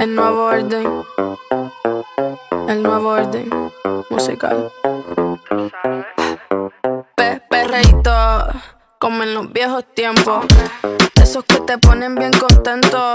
El nuevo orden. El nuevo orden musical. Pe perreíto, como en los viejos tiempos. Esos que te ponen bien contento.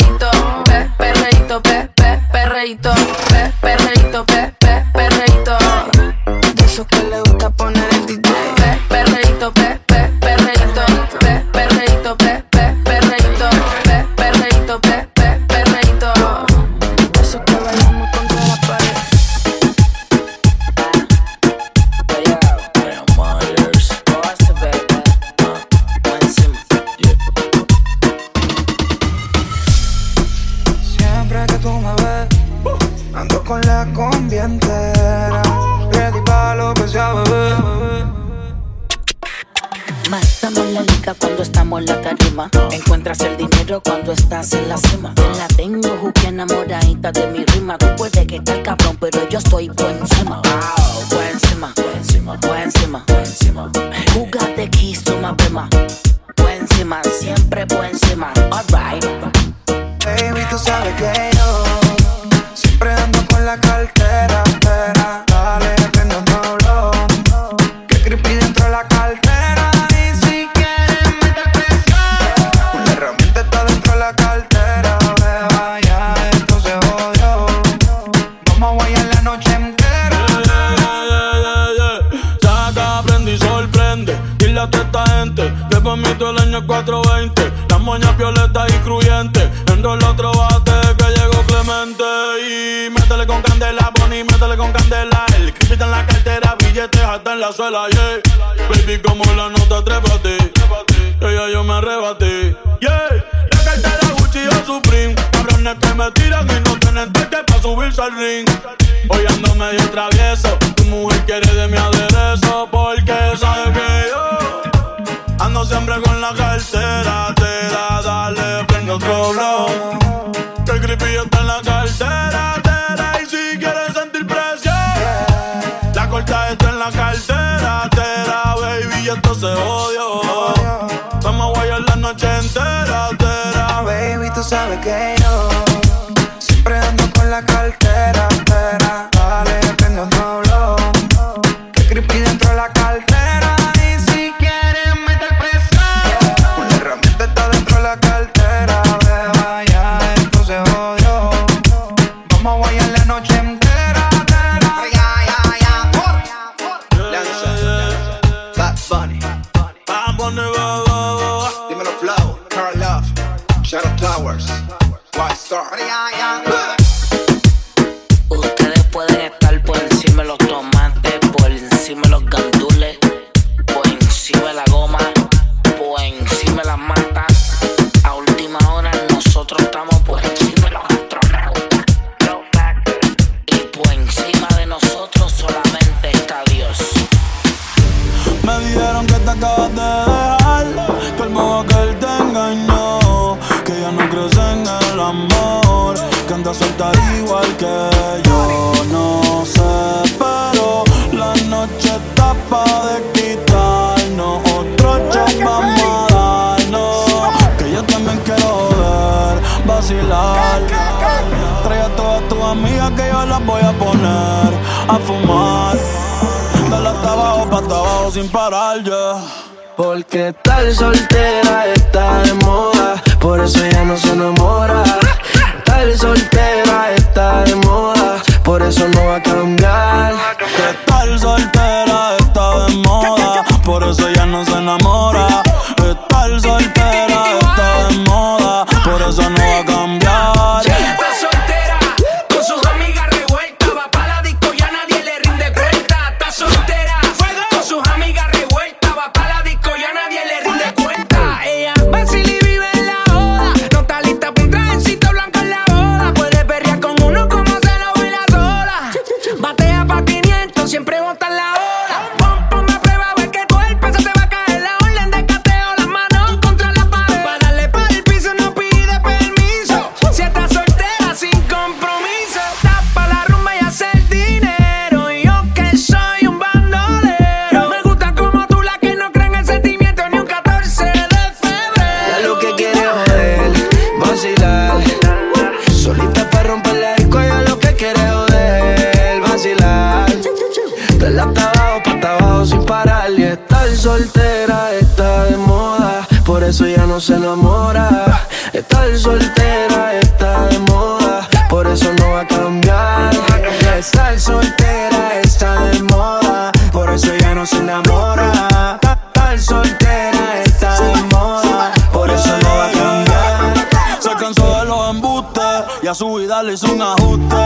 pe, con la combi entera. Ready pa' lo que sea, bebé. Matamos la liga cuando estamos en la tarima. Encuentras el dinero cuando estás en la cima. Te la tengo juque enamoradita de mi rima. Tú puedes que estés cabrón, pero yo estoy por encima. Wow, por encima, por encima, por encima, por keys to my bema? Por encima, siempre por encima. Alright. Baby, tú sabes que yo cristal en la cartera, billetes hasta en la suela, yeah. Baby, como la nota, trépate. Ella yo me arrebaté, yeah. La cartera Gucci o Supreme. Cabrones que me tiran y no tienen toque pa' subirse al ring. Hoy ando medio travieso. Tu mujer quiere de mi aderezo porque sabe que yo ando siempre con la cartera. Te da, dale, prende otro blow. Que el creepy está en la cartera. Se odio. Vamos a guayar la noche entera. Te da, Baby, tú sabes que se enamora. Estar soltera está de moda, por eso no va a cambiar. Estar soltera está de moda, por eso ya no se enamora. Estar soltera está de moda, por eso no va a cambiar. Se cansó de los embustes y a su vida le hizo un ajuste.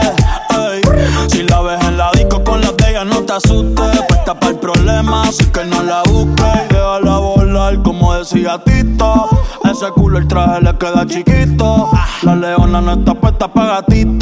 Si la ves en la disco con la de no te asustes. Puesta para el problema, así que no la busques. Déjala volar como decía Tito ese culo el traje le queda chiquito. La leona no está puesta para gatito.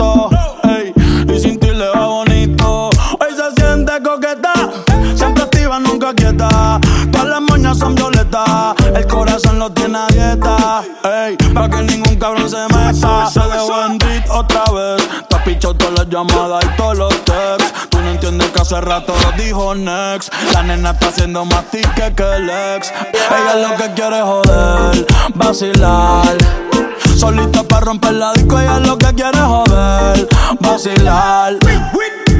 Nena está haciendo más tique que el ex. Ella lo que quiere joder, vacilar. Solita para romper la disco, ella es lo que quiere joder, vacilar.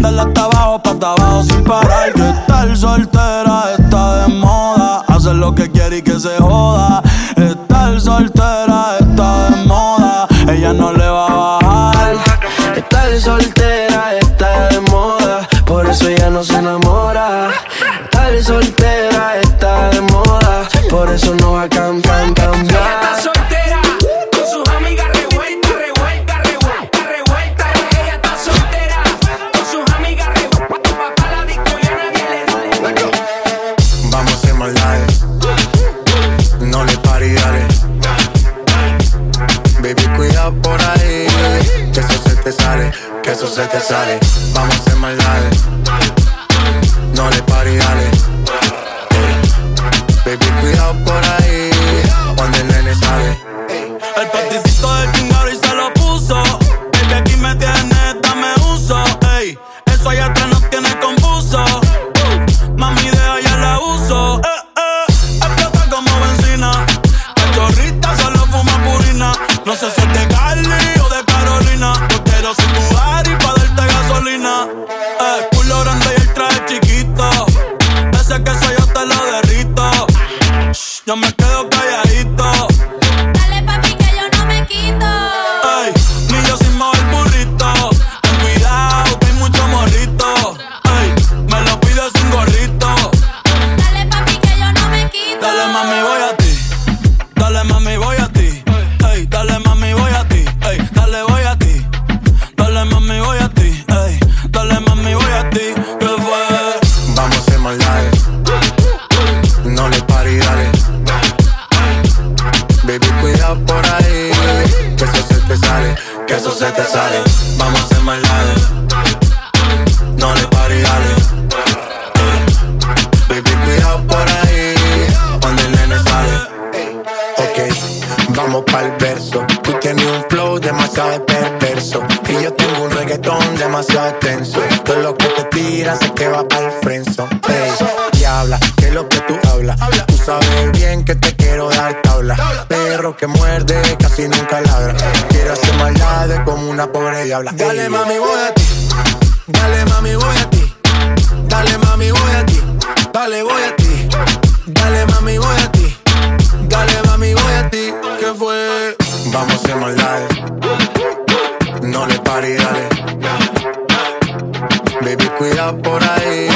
Dale hasta abajo, pa' abajo sin parar. Que estar soltera está de moda. Hacer lo que quiere y que se joda. Estar soltera está de moda. Ella no le va a bajar. Estar soltera está de moda. Por eso ella no se enamora. Soltera está de moda. Por eso no tu atención. Todo lo que te tiras es que va pa'l friendzone. Ey, diabla, que lo que tú hablas. Tú sabes bien que te quiero dar tabla. Perro que muerde, casi nunca ladra. Quiero hacer maldades como una pobre diabla. Dale mami, voy a ti. Dale mami, voy a ti. Dale mami, voy a ti. Dale, voy a ti. Dale mami, voy a ti. Dale mami, voy a ti. ¿Qué fue? Vamos a hacer maldades. No le pares, dale Baby, cuidado por ahí.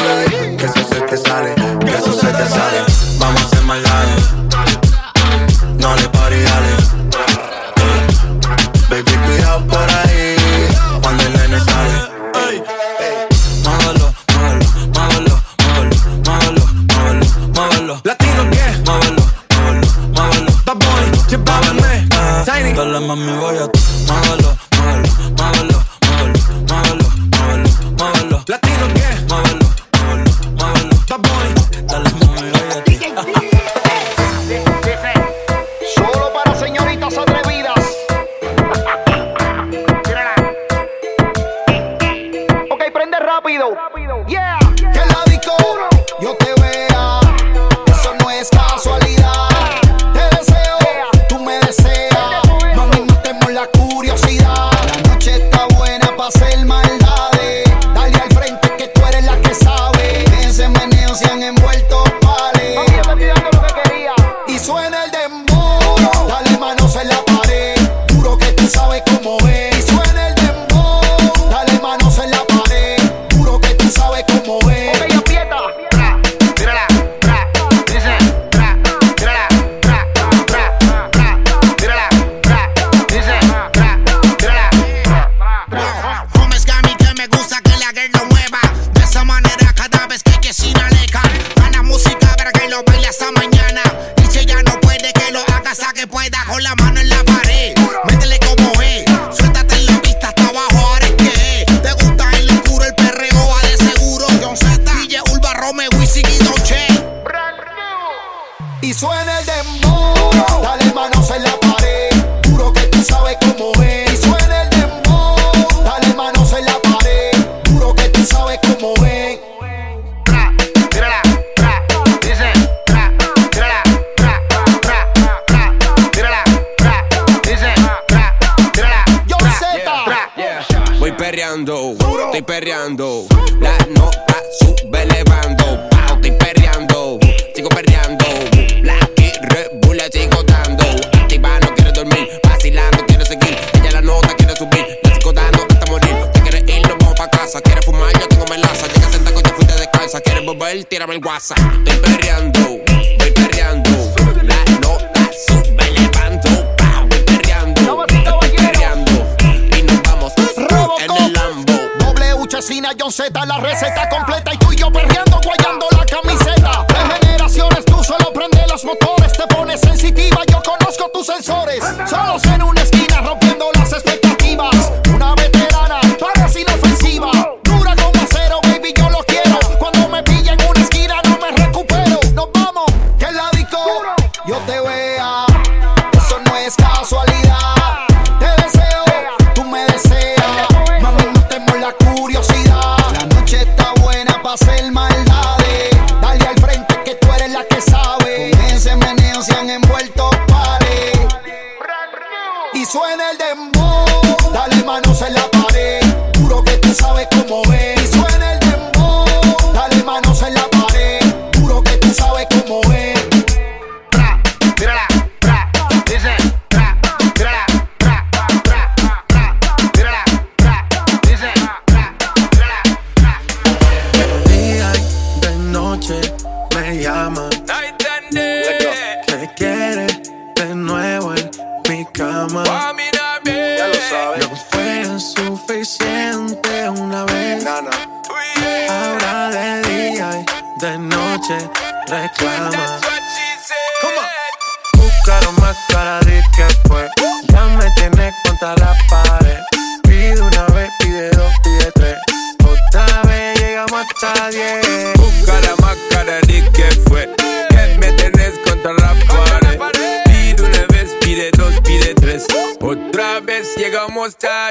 y suena el dembow. Dale manos en la pared, juro que tú sabes cómo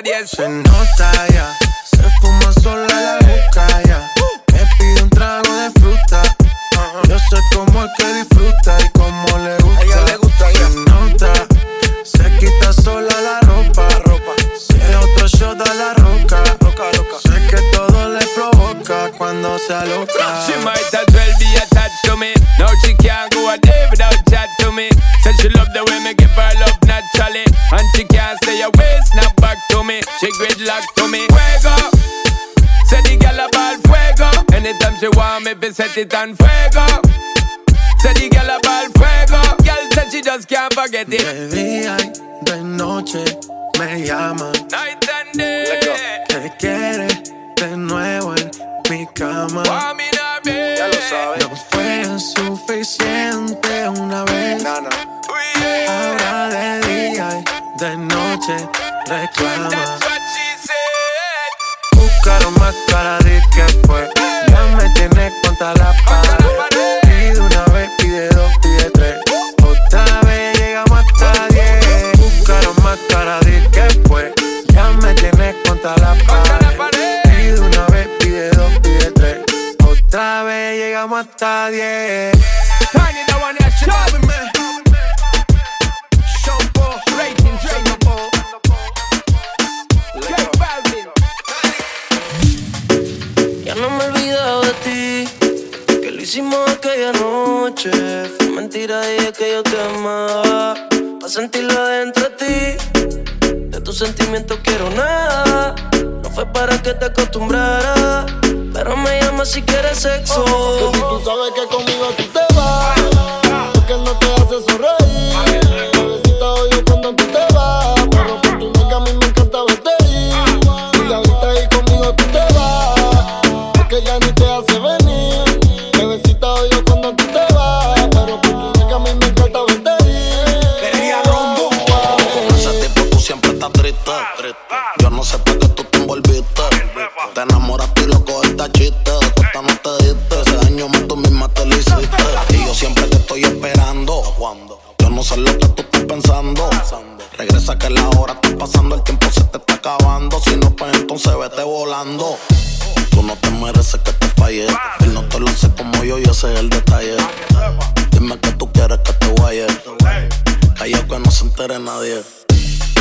Yes. And want it on fuego. Said the girl about fuego. Girl said she just can't forget it. De día y de noche me llama. Night and day. Te quiere de nuevo en mi cama. Ya lo sabes. No fue suficiente una vez. No, no. Ahora de día y de noche reclama. Buscaron más para ti que fue me tienes contra la pared. Pide una vez, pide dos, pide tres. Otra vez llegamos hasta diez. Buscaron más para de que fue. Ya me tienes contra la pared. Pide una vez, pide dos, pide tres. Otra vez llegamos hasta diez. hicimos aquella noche fue mentira y es que yo te amaba. Para sentirla dentro de ti, de tus sentimientos quiero nada. No fue para que te acostumbrara, pero me llama si quieres sexo. Oh, baby, tú sabes que conmigo tú te vas, porque no te haces sonreír. Necesito yo cuando tú te Tú no te mereces que te falle. Él no te lo hace como yo y ese es el detalle. Dime que tú quieres que te guaye. Calla que no se entere nadie.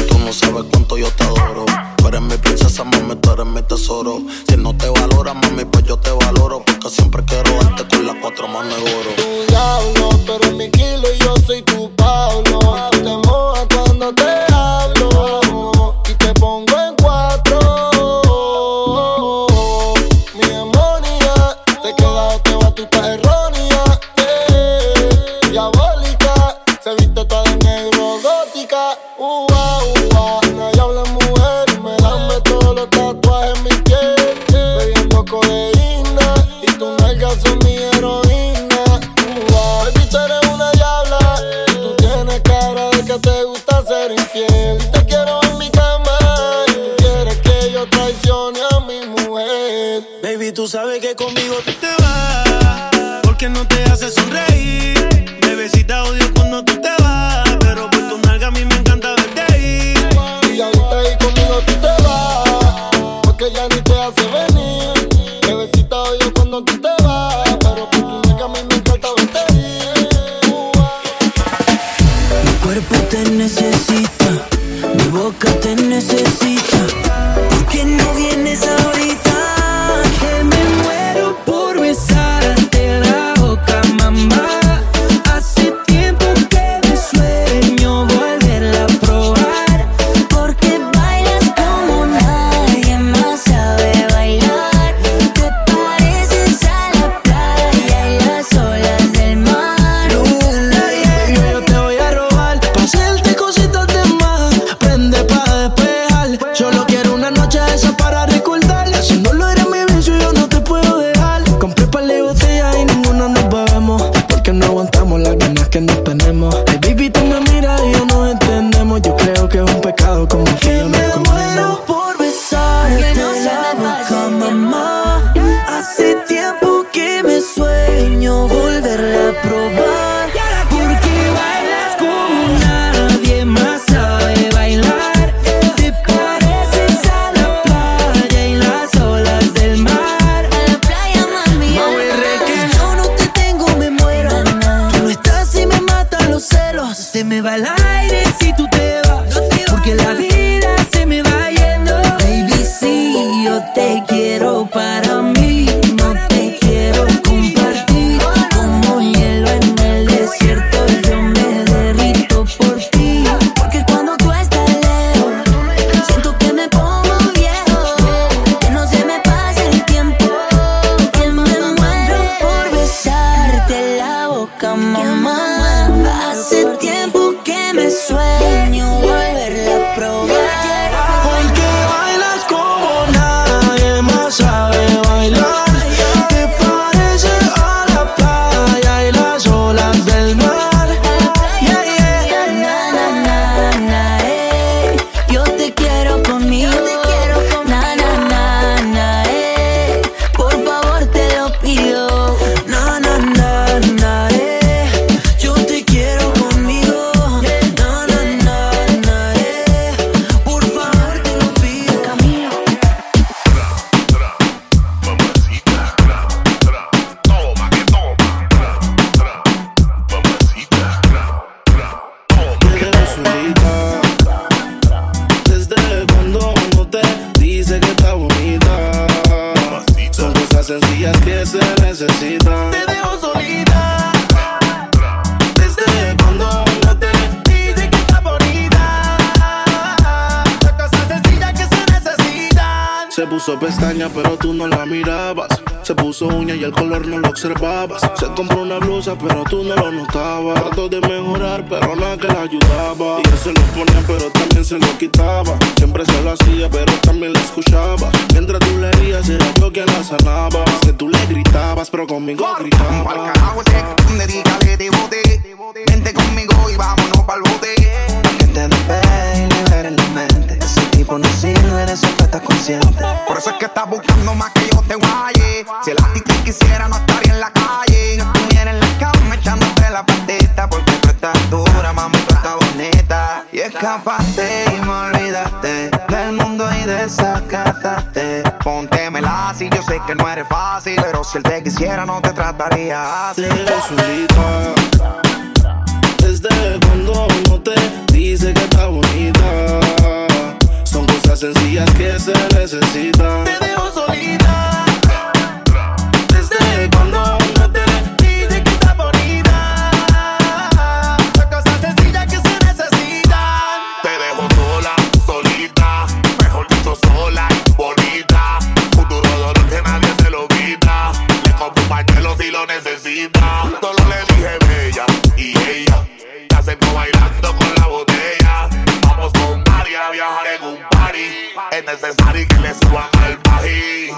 Tú no sabes cuánto yo te adoro. Tú eres mi princesa, mami, tú eres mi tesoro. Si no te valora, mami, pues yo te valoro. Porque siempre quiero darte con las cuatro manos de oro. Tu diablo, tú eres mi kilo y yo soy tu Pablo. Hace tiempo que me sueño volverla a probar. Se puso pestaña, pero tú no la mirabas. Se puso uña y el color no lo observabas. Se compró una blusa, pero tú no lo notabas. Trató de mejorar, pero nada que la ayudaba. Y él se lo ponía, pero también se lo quitaba. Siempre se lo hacía, pero también la escuchaba. Mientras tú le herías, era yo quien la sanaba. Es que tú le gritabas, pero conmigo gritaba. dedícale, te bote. Vente conmigo y vámonos pa'l bote. Que te despegue y liberes la mente tipo no sirve, de eso tú estás consciente. Por eso es que estás buscando más que yo te guaye. Si el ti quisiera, no estaría en la calle. No estuviera en la cama echándote la patita. Porque tú estás dura, mami, tú estás bonita. Y escapaste y me olvidaste del mundo y desacataste. Póntemela si yo sé que no eres fácil. Pero si él te quisiera, no te trataría así. Desde cuando no te dice que está bonita son cosas sencillas que se necesitan. Te dejo solita. innecesario y que le suban al país.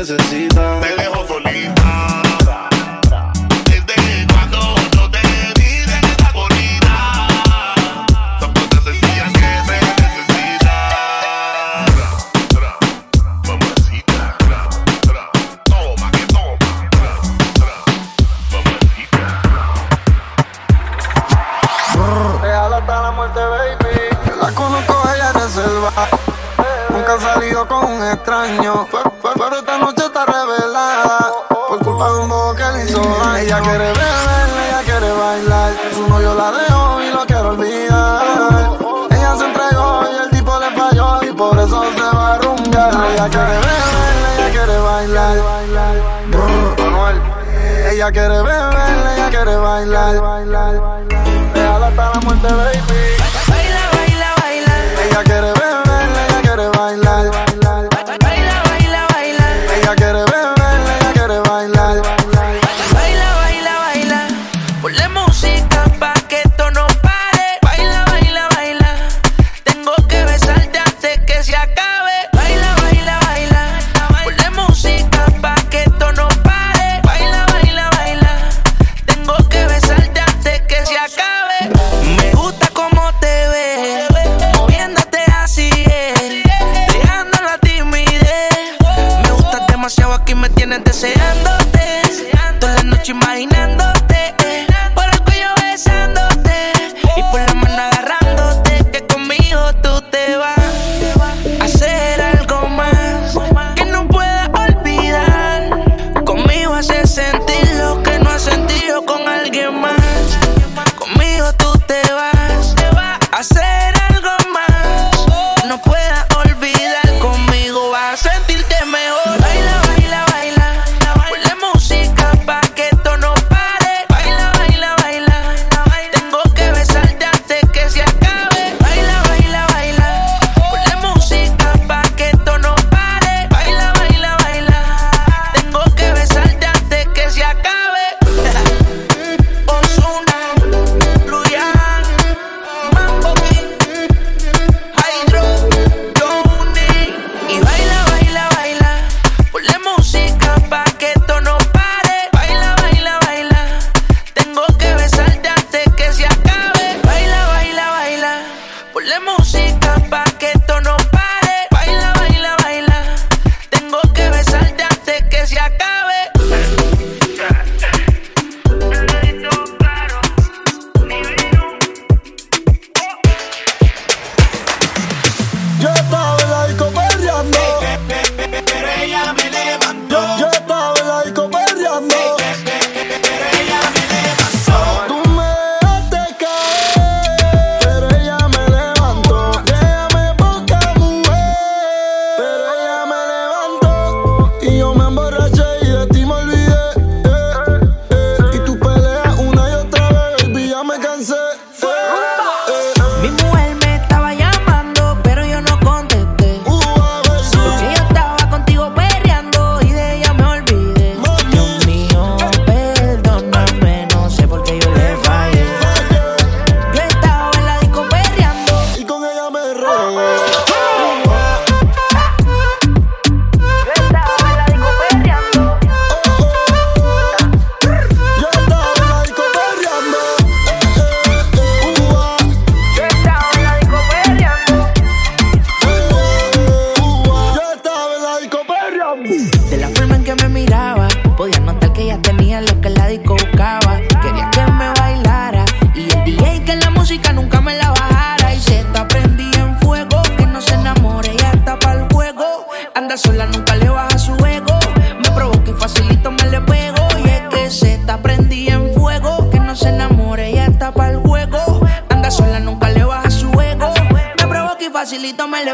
necesidad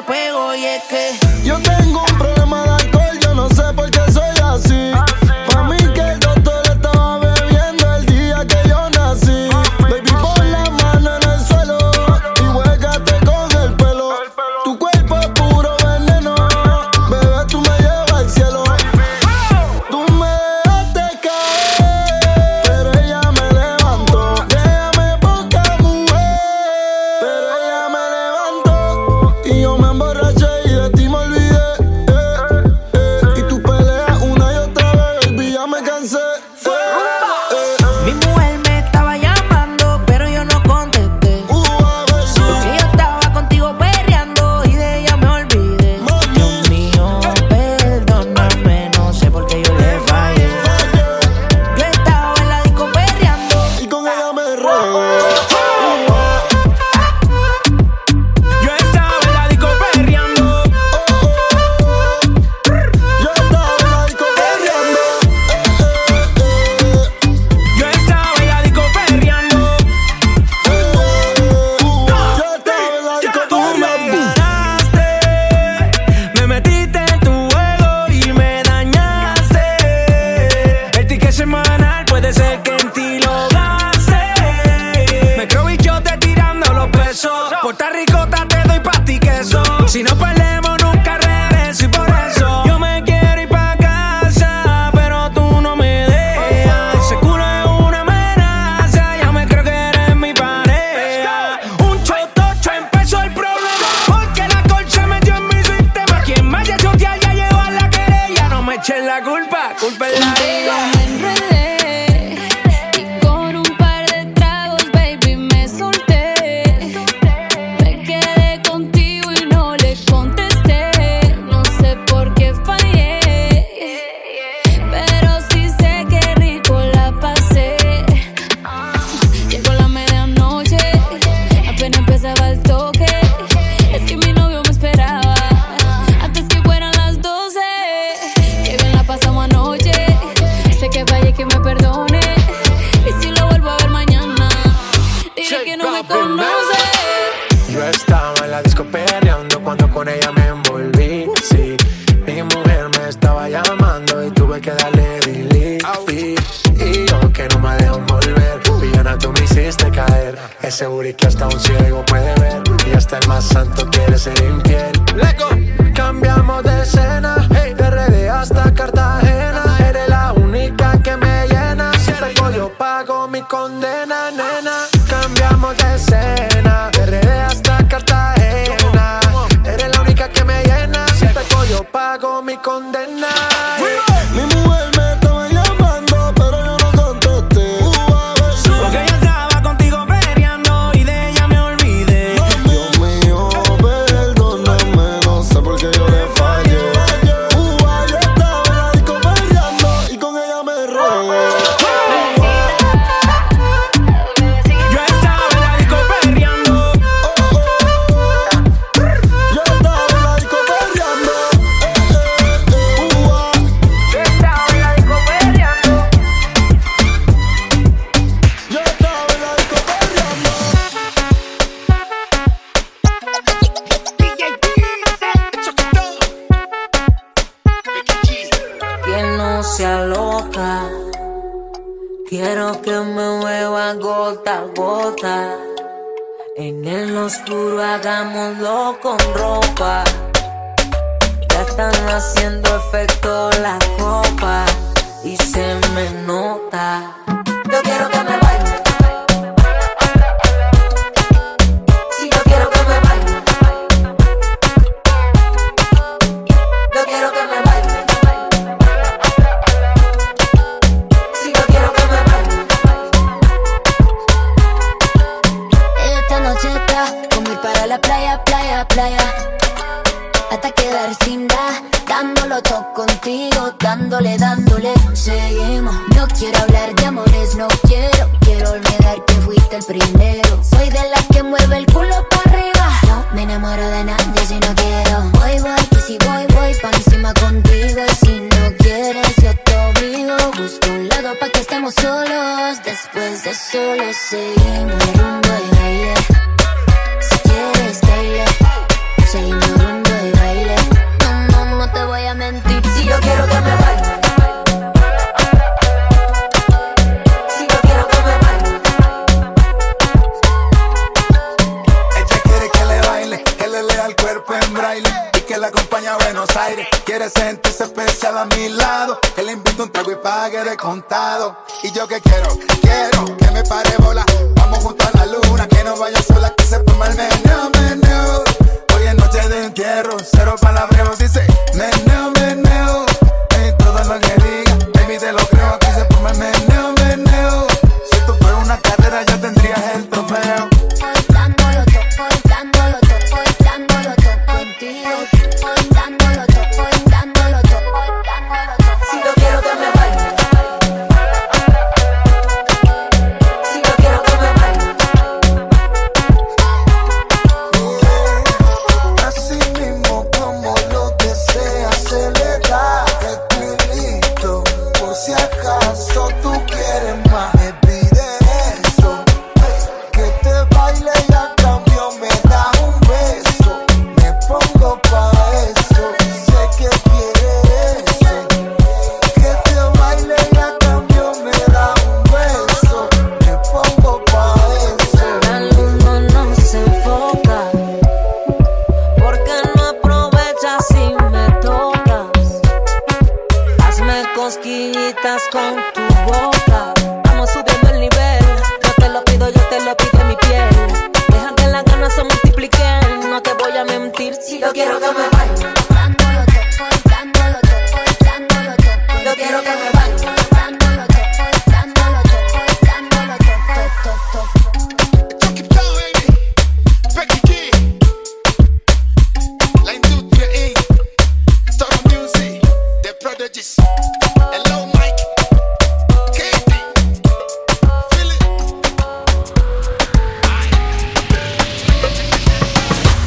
pego y es que Yo tengo y que la acompaña a Buenos Aires. Quiere sentirse especial a mi lado, que le invito un trago y pague de contado. Y yo que quiero, quiero que me pare bola. Vamos junto a la luna, que no vaya sola, que se ponga el menú, menú. Hoy es noche de entierro, cero palabreos, dice menú.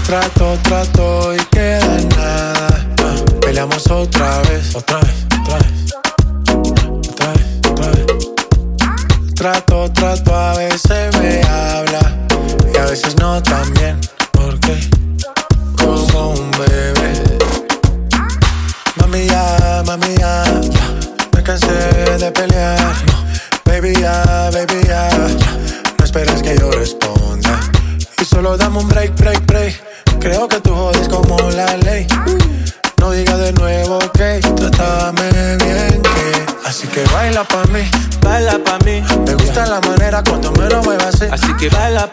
Trato, trato y queda nada. Ah, peleamos otra vez, otra vez, otra vez. Otra. Trato, trato, a veces me habla y a veces no también. Porque como un bebé. Mami ya, mami ya, me cansé de pelear. Que baila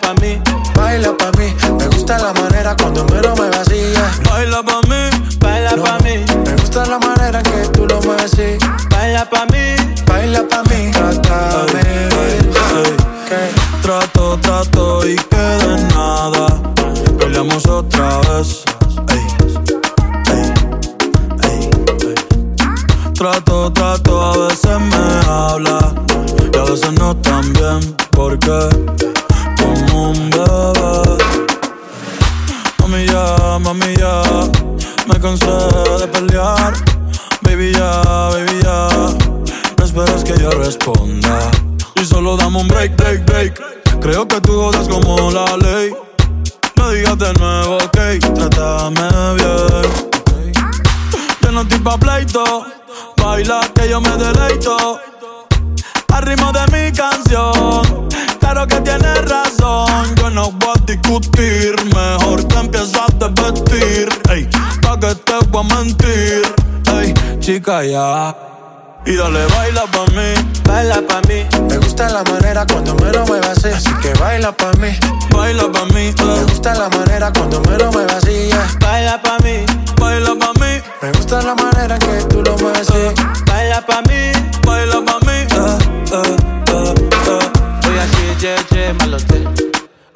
lo muevas así. Así que baila pa' mí, baila pa' mí. Me gusta la manera cuando me lo muevas así. yeah. Baila pa' mí, baila pa' mí. Me gusta la manera que tú lo mueves así. Baila pa' mí, baila pa' mí. Eh, eh, eh, eh. Oya jejeje malote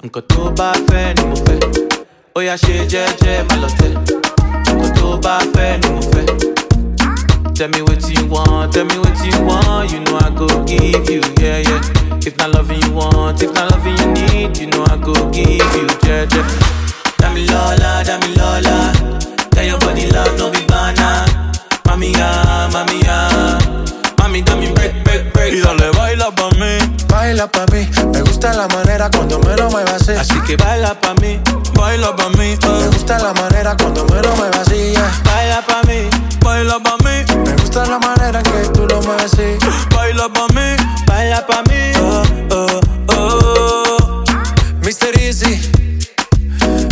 Nko tó bá fẹ́ ni ṣe jẹ́jẹ́ malote tó bá fẹ́ ni fẹ́ Tell me what you want, tell me what you want. You know I go give you, yeah, yeah. If not loving you want, if not loving you need You know I go give you, yeah, yeah. Dami Lola, Dami Lola. Tell your body love, no be banana Mami, ah, mami, ah. Mami, dame break, break, break. Y dale, baila pa' mí, baila pa' mí. Me gusta la manera cuando menos me vacía. Así que baila pa' mí, baila pa' mí. Eh. Me gusta la manera cuando menos me vacía. Eh. Baila pa' mí, baila pa' mí. Me gusta la manera que tú lo me así. Baila pa' mí, baila pa' mí. Oh, oh, oh. oh. Mr. Easy,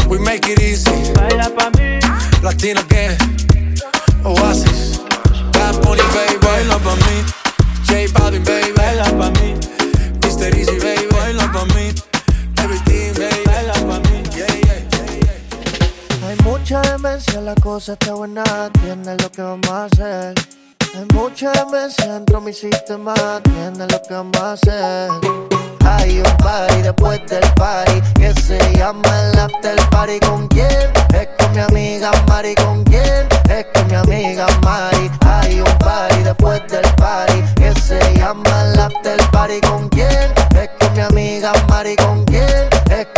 we make it easy. Baila pa' mí. Latino again, Oasis. Bad Bunny, baby. Baila pa' mí. J Balvin, baby. Baila pa' mí. Mr. Easy, baby. baila pa' mí, Everything, baby. baila pa' mí. Yeah, yeah. Hay mucha demencia, la cosa está buena, entienden lo que vamos a hacer. Hay mucha demencia dentro de mi sistema, entienden lo que vamos a hacer. Hay un party después del party que se llama el after party. ¿Con quién? Es con mi amiga Mari. ¿Con quién? Es con mi amiga Mari. Hay un party después del party que se llama el after party. ¿Con quién? Es con mi amiga Mari. ¿Con quién? Es Mari.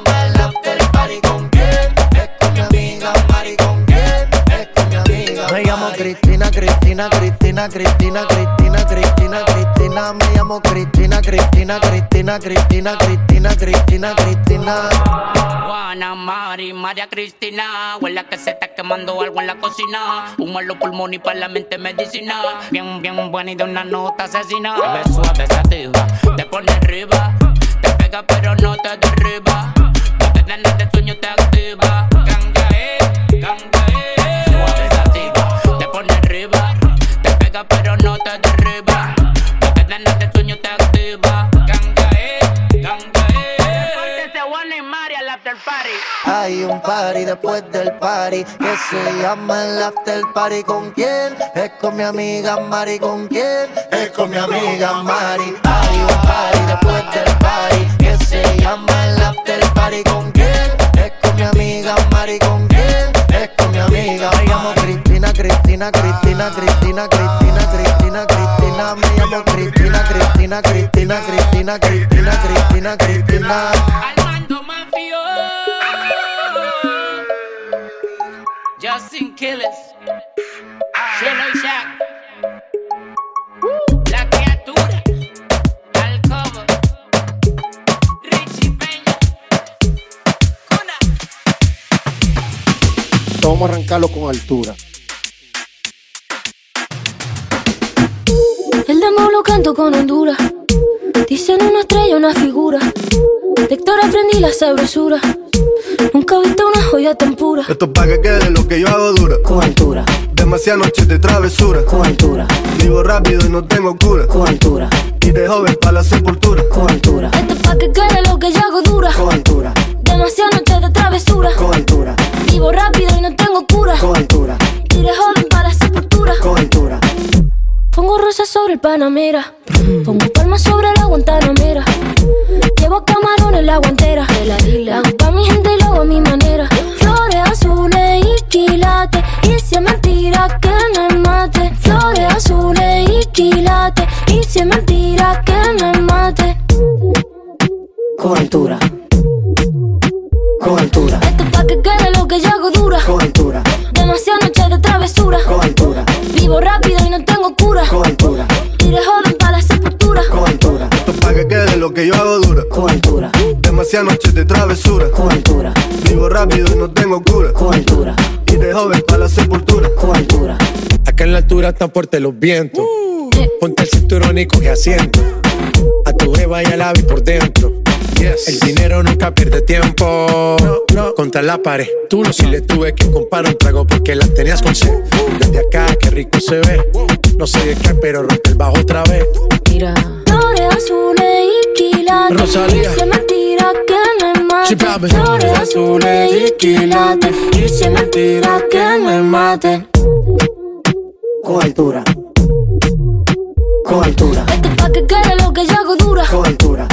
Cristina, Cristina, Cristina, Cristina, Cristina, Cristina, Cristina. Me llamo Cristina, Cristina, Cristina, Cristina, Cristina, Cristina, Cristina. Juana, Mari, María Cristina. Huele que se está quemando algo en la cocina. Humo los pulmones y para la mente medicina. Bien, bien buena y de una nota asesina. Suave, suave, sativa. Te pone arriba. Te pega pero no te derriba. No te de sueño, te activa. Ganga, eh, pega pero no te derriba. Ganas de sueño, te activa. Ganga, eh, ganga, eh. Juana y Mari al after party. Hay un party después del party que se llama el after party. ¿Con quién? Es con mi amiga Mari. ¿Con quién? Es con mi amiga Mari. Hay un party después del party que se llama el after party. ¿Con quién? Es con mi amiga Mari. ¿Con quién? Es con mi amiga. Me llamo Cristina, Cristina, Cristina, Cristina, Cristina, Cristina, Cristina. Me llamo Cristina, Cristina, Cristina, Cristina, Cristina, Cristina, Cristina. Armando Mafio. Justin Killers. Cielo y Shaq. La criatura. Alcoba. Richie Peña. Vamos a arrancarlo con altura. El demo lo canto con Honduras. Dicen una estrella, una figura. De Héctor aprendí la sabrosura. Nunca he visto una joya tan pura. Esto es pa' que quede lo que yo hago dura. Con altura. Demasiadas noches de travesura. Con altura. Vivo rápido y no tengo cura. Con altura. Y de joven para la sepultura. Con altura. Esto es pa' que quede lo que yo hago dura. Con altura. Demasiadas noches de travesura. Con altura. Vivo rápido y no tengo cura. Con altura. Y de joven para la sepultura. Con altura. Pongo rosas sobre el Panamera. Pongo palmas sobre la Guantanamera. Llevo camarones en la guantera. Hago pa' mi gente y lo hago a mi manera. Flores azules y quilates. Y si es mentira que me mate. Flores azules y quilates. Y si es mentira que me mate. Con altura. Con altura. Esto es pa' que quede lo que yo hago dura. Con altura. Demasiadas noches de travesura. Con altura. Vivo rápido de joven para la sepultura. Con altura. Esto es pa' que quede lo que yo hago dura. Con altura. Demasiadas noches de travesura. Con altura. Vivo rápido y no tengo cura. Con altura. Y de joven para la sepultura. Con altura. Acá en la altura están fuertes los vientos. Ponte el cinturón y coge asiento. A tu jeva y al ave por dentro. El dinero nunca pierde tiempo. Contra la pared. Tú no si le tuve que comprar un trago porque la tenías con sed. Desde acá, qué rico se ve. No sé de qué, pero rompe el bajo otra vez. Mira. Flores azules y quilates. Rosalía. Es mentira que me mate. Flores azules y quilates. Es mentira que me mate. Con altura. Con altura. Esto es pa' que quede lo que yo hago dura. Con altura.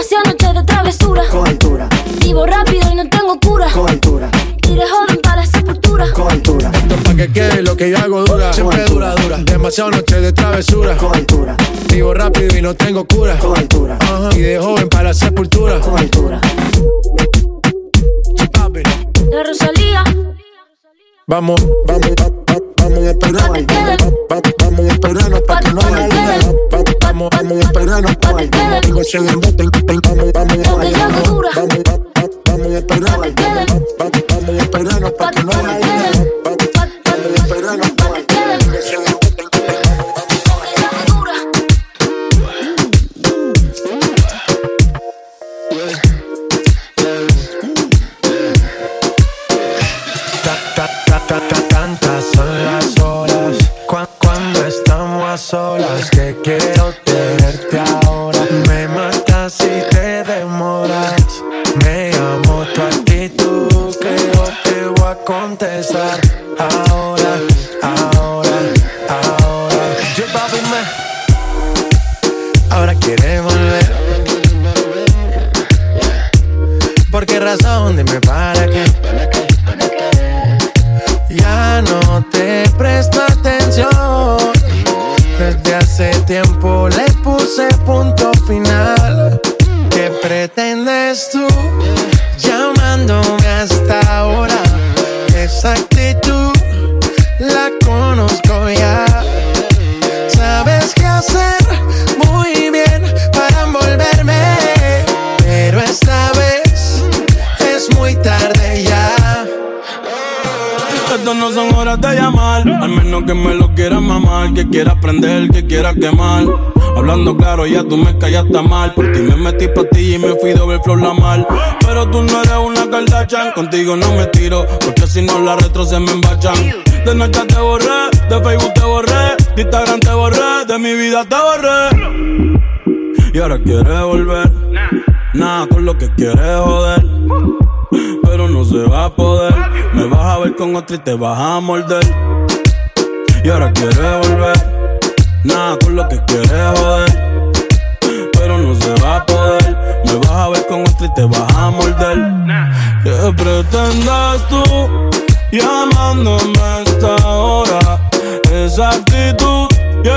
Demasiadas noches de travesura. travesura. Con altura, Vivo rápido y no tengo cura. con altura, Iré joven para la sepultura. con altura. Esto pa' que quede lo que yo hago dura. Siempre dura, dura. Demasiado noche de travesura. Con altura, Vivo rápido y no tengo cura. con altura, Ajá. Y de joven para la sepultura. con altura. La Rosalía. Vamos, vamos, va- va- vamos a esperar. Vamos a esperarnos pa' que no Pa' que haya quede. duda. Va- Vamos, vamos a esperarnos pa' Pa' que no se embote. Vamos, vamos, hago dura. vamos, va- va- vamos a esperar. Vamos a esperarnos pa' que no haya contestar menos que me lo quieras mamar, que quieras prender, que quieras quemar. Hablando claro, ya tú me callaste mal. Por ti me metí pa' ti y me fui doble flor la mal. Pero tú no eres una Kardashian, contigo no me tiro, porque si no la retro se me embachan. De Snapchat te borré, de Facebook te borré, de Instagram te borré, de mi vida te borré. Y ahora quieres volver, nada con lo que quieres joder pero no se va a poder. Me vas a ver con otro y te vas a morder. Y ahora quieres volver, nada con lo que quieres joder. Pero no se va a poder. Me vas a ver con otro y te vas a morder. ¿Qué pretendes tú llamándome a esta hora? Esa actitud, yeah,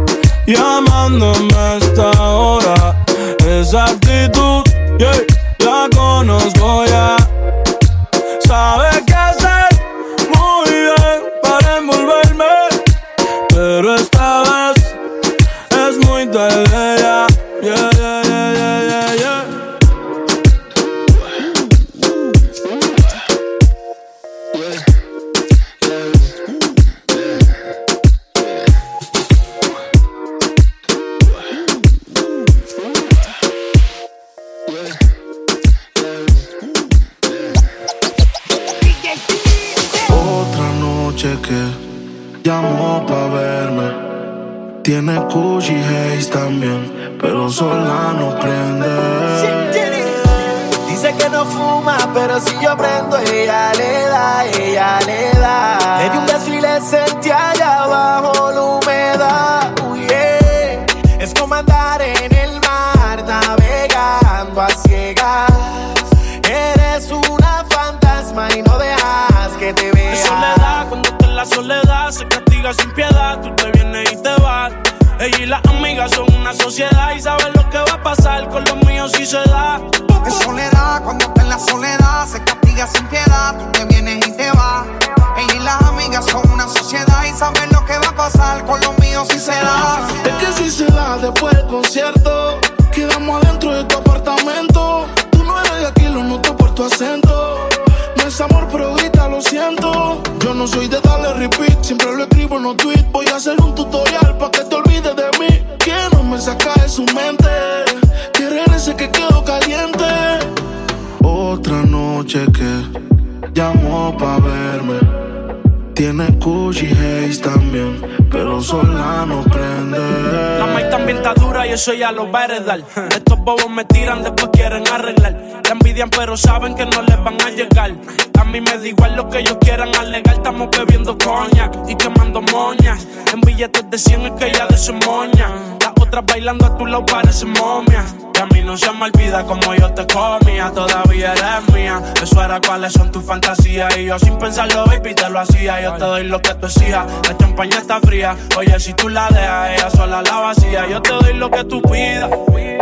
llamándome a esta hora? Esa actitud, yeah, la conozco ya. Sabes tu acento. No es amor, pero grita, lo siento. Yo no soy de darle repeat, siempre lo escribo en los tweets. Voy a hacer un tutorial para que te olvides de mí. Que no me saca de su mente. Que regrese que quedo caliente. Otra noche que llamó pa' verme. Tiene Gucci también, pero sola no prende. La maíz también está dura y eso ya lo va a heredar. Estos bobos me tiran, después quieren arreglar. La envidian, pero saben que no les van a llegar. A mí me da igual lo que ellos quieran alegar. Estamos bebiendo coña y quemando moñas. En billetes de 100 es que ya de su moña. Las otras bailando a tu lado parecen momia. Y a mí no se me olvida como yo te comía. Todavía eres mía. Eso era cuáles son tus fantasías. Y yo sin pensarlo, baby, te lo hacía. Te doy lo que tú exijas. La champaña está fría. Oye, si tú la dejas, ella sola la vacía. Yo te doy lo que tú pidas.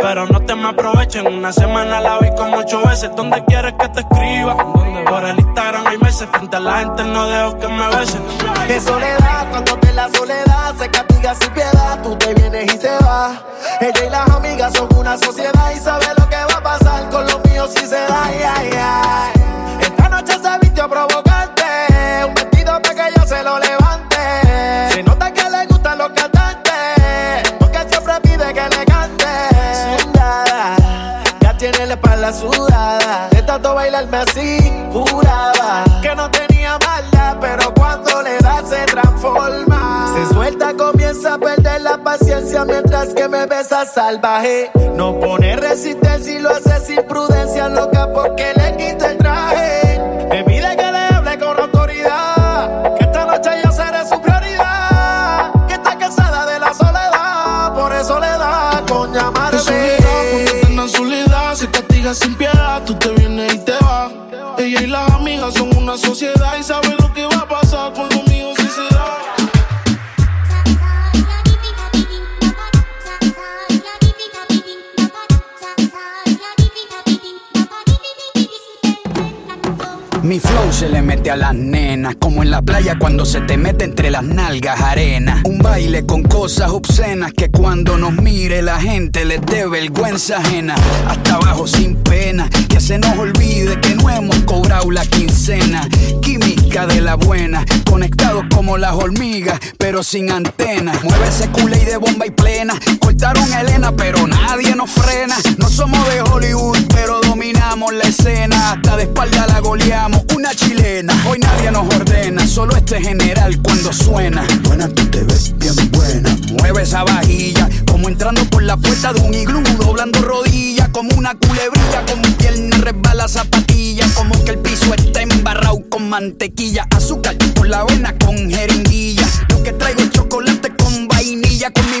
Pero no te me aprovechen. Una semana la vi como ocho veces. ¿Dónde quieres que te escriba? Por el Instagram hay meses. Frente a la gente no dejo que me besen. Qué soledad, cuando te la soledad se castiga sin piedad. Tú te vienes y te vas. Ella y las amigas son una sociedad y sabe lo que va a pasar con los míos si se da. Ay, ay. Esta noche se vistió provocante. Se lo levante. Se nota que le gustan los cantantes. Porque siempre pide que le cante. Sudada, ya tiene la espalda sudada. De tanto bailarme así, juraba que no tenía maldad. Pero cuando le da se transforma. Se suelta, comienza a perder la paciencia mientras que me besa salvaje. No pone resistencia y lo hace sin prudencia, loca porque le quita el traje. De soledad, cuando tengan soledad, se castiga sin piedad. Tú te vienes y te vas. Ella y las amigas son una sociedad y saben a las nenas, como en la playa cuando se te mete entre las nalgas arena. Un baile con cosas obscenas que cuando nos mire la gente les dé vergüenza ajena. Hasta abajo sin pena, se nos olvide que no hemos cobrado la quincena. Química de la buena, conectados como las hormigas, pero sin antenas. Mueve ese culé y de bomba y plena. Cortaron a Elena, pero nadie nos frena. No somos de Hollywood, pero dominamos la escena. Hasta de espalda la goleamos. Una chilena, hoy nadie nos ordena. Solo este general cuando suena. Buena, tú te ves bien buena. Mueve esa vajilla, como entrando por la puerta de un iglú. Doblando rodillas, como una culebrilla. Como pierna resbala zapatilla. Como que el piso está embarrado con mantequilla. Azúcar por la avena con jeringuilla. Lo que traigo es chocolate con vainilla. Con mi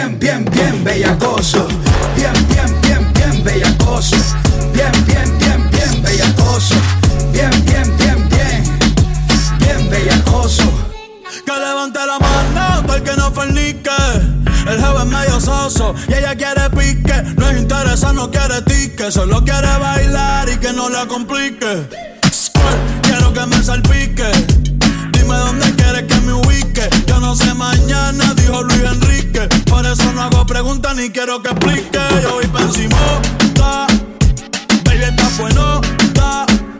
Bien, bien, bien, bellacoso. Bien, bien, bien, bien bellacoso. Bien, bien, bien, bien bellacoso. Bien, bien, bien, bien. Bien bellacoso. Que levante la mano para el que no fornique. El jefe es medio soso y ella quiere pique. No es interesa, no quiere tique. Solo quiere bailar y que no la complique. Quiero que me salpique. Que me ubique. Yo no sé mañana, dijo Luis Enrique. Por eso no hago preguntas ni quiero que explique. Yo voy pa' encima, ta. Baby, está bueno.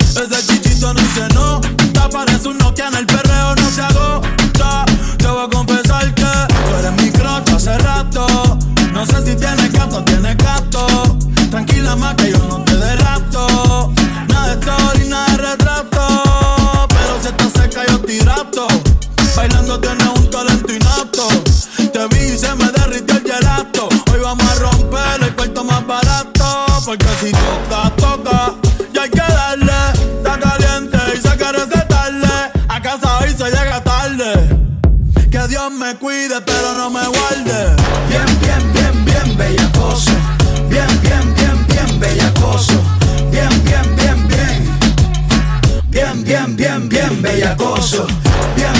Ese chichito no se nota. Parece un Nokia en el perreo, no se agota. Te voy a confesar que tú eres mi crocho hace rato. No sé si tienes gato tienes gato. Tranquila más que yo cuide, pero no me guarde. Bien, bien, bien, bien, bella cosa. Bien, bien, bien, bien, bella cosa. Bien, bien, bien, bien. Bien, bien, bien, bien, bella cosa. Bien,